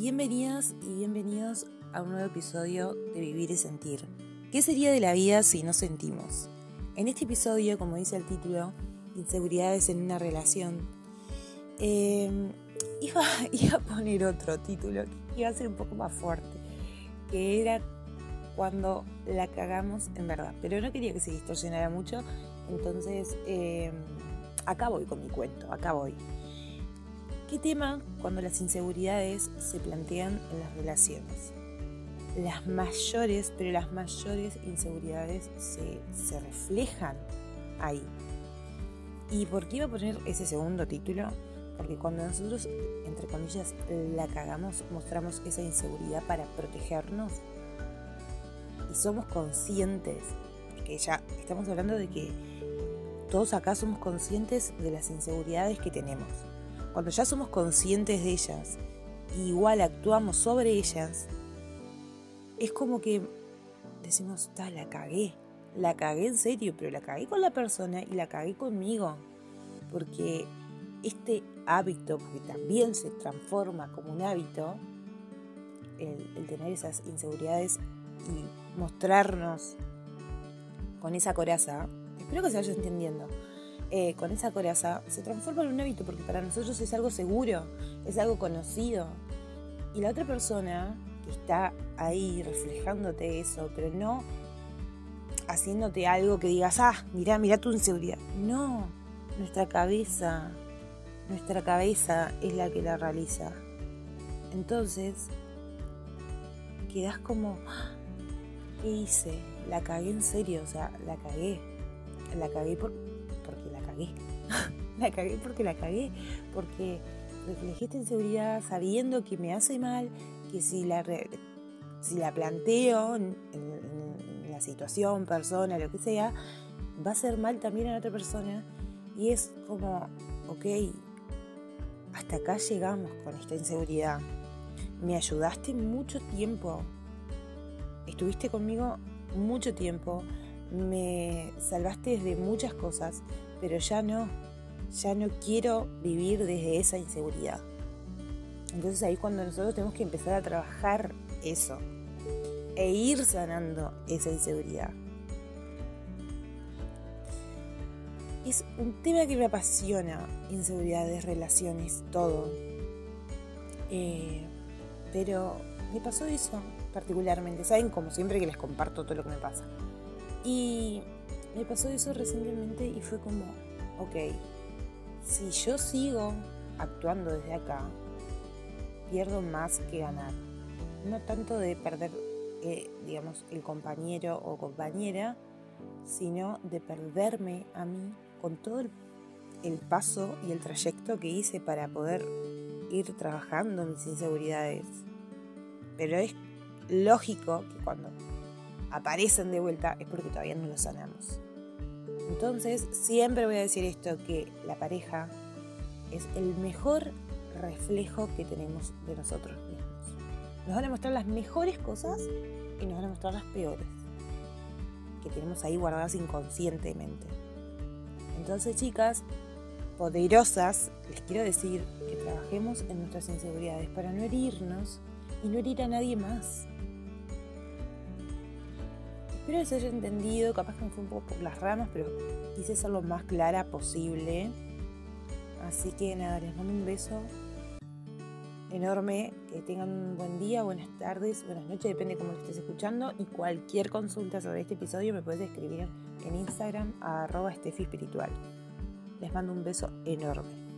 Bienvenidas y bienvenidos a un nuevo episodio de Vivir y Sentir. ¿Qué sería de la vida si no sentimos? En este episodio, como dice el título, Inseguridades en una relación, em, iba, a poner otro título que iba a ser un poco más fuerte, que era cuando la cagamos en verdad. Pero no quería que se distorsionara mucho, entonces eh, acá voy con mi cuento, acá voy. ¿Qué tema cuando las inseguridades se plantean en las relaciones? Las mayores, pero las mayores inseguridades se, se reflejan ahí. ¿Y por qué iba a poner ese segundo título? Porque cuando nosotros, entre comillas, la cagamos, mostramos esa inseguridad para protegernos. Y somos conscientes, porque ya estamos hablando de que todos acá somos conscientes de las inseguridades que tenemos cuando ya somos conscientes de ellas, igual actuamos sobre ellas, es como que decimos, la cagué, la cagué en serio, pero la cagué con la persona y la cagué conmigo. Porque este hábito, porque también se transforma como un hábito, el, el tener esas inseguridades y mostrarnos con esa coraza, espero que se vaya entendiendo eh, con esa coraza se transforma en un hábito porque para nosotros es algo seguro, es algo conocido. Y la otra persona que está ahí reflejándote eso, pero no haciéndote algo que digas, ah, mira, mira tu inseguridad. No, nuestra cabeza, nuestra cabeza es la que la realiza. Entonces, quedas como, ah, ¿qué hice? La cagué en serio, o sea, la cagué. La cagué por, la cagué porque la cagué, porque reflejé esta inseguridad sabiendo que me hace mal, que si la, si la planteo en, la situación, persona, lo que sea, va a ser mal también a la otra persona. Y es como, ok, hasta acá llegamos con esta inseguridad. Me ayudaste mucho tiempo. Estuviste conmigo mucho tiempo. Me salvaste de muchas cosas pero ya no, ya no quiero vivir desde esa inseguridad. Entonces ahí cuando nosotros tenemos que empezar a trabajar eso e ir sanando esa inseguridad. Es un tema que me apasiona, inseguridades, relaciones, todo. Eh, pero me pasó eso particularmente. Saben, como siempre que les comparto todo lo que me pasa. Y me pasó eso recientemente y fue como, ok, si yo sigo actuando desde acá, pierdo más que ganar. No tanto de perder, eh, digamos, el compañero o compañera, sino de perderme a mí con todo el, el paso y el trayecto que hice para poder ir trabajando mis inseguridades. Pero es lógico que cuando aparecen de vuelta es porque todavía no lo sanamos. Entonces, siempre voy a decir esto, que la pareja es el mejor reflejo que tenemos de nosotros mismos. Nos van a mostrar las mejores cosas y nos van a mostrar las peores, que tenemos ahí guardadas inconscientemente. Entonces, chicas, poderosas, les quiero decir que trabajemos en nuestras inseguridades para no herirnos y no herir a nadie más. Espero que se haya entendido, capaz que me fue un poco por las ramas, pero quise ser lo más clara posible. Así que nada, les mando un beso enorme, que tengan un buen día, buenas tardes, buenas noches, depende de cómo lo estés escuchando. Y cualquier consulta sobre este episodio me puedes escribir en Instagram a arroba. Les mando un beso enorme.